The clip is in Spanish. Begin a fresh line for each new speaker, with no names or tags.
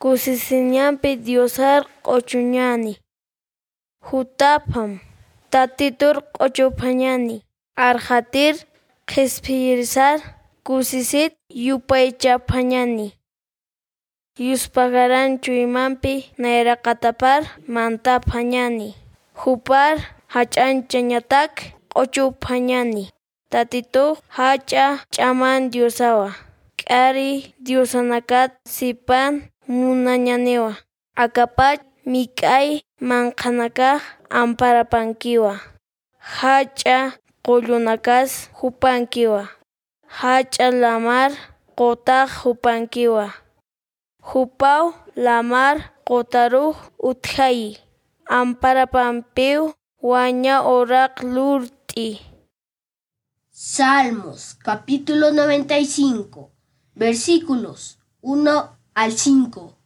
kusisinyampi diosar ochunyani. Hutapam Tatitur ochupanyani. Arhatir qhispirasaq kusisit yupaychapañani Yuspagaranchu katapar nayraqatapar mantapañani Hupar hach'anchañataq ochupanyani. Tatituq hach'a ch'aman Diosawa K'ari diosanakat sipan munañaniwa akapach mik'ay manqanakaq amparapankiwa. Hacha qullunakas hupankiwa. Hacha lamar qutaq hupankiwa. Hupaw lamar qutaruq utqayi amparapanpiw waña uraq lurt'i.
Salmos capítulo 95 versículos 1 al 5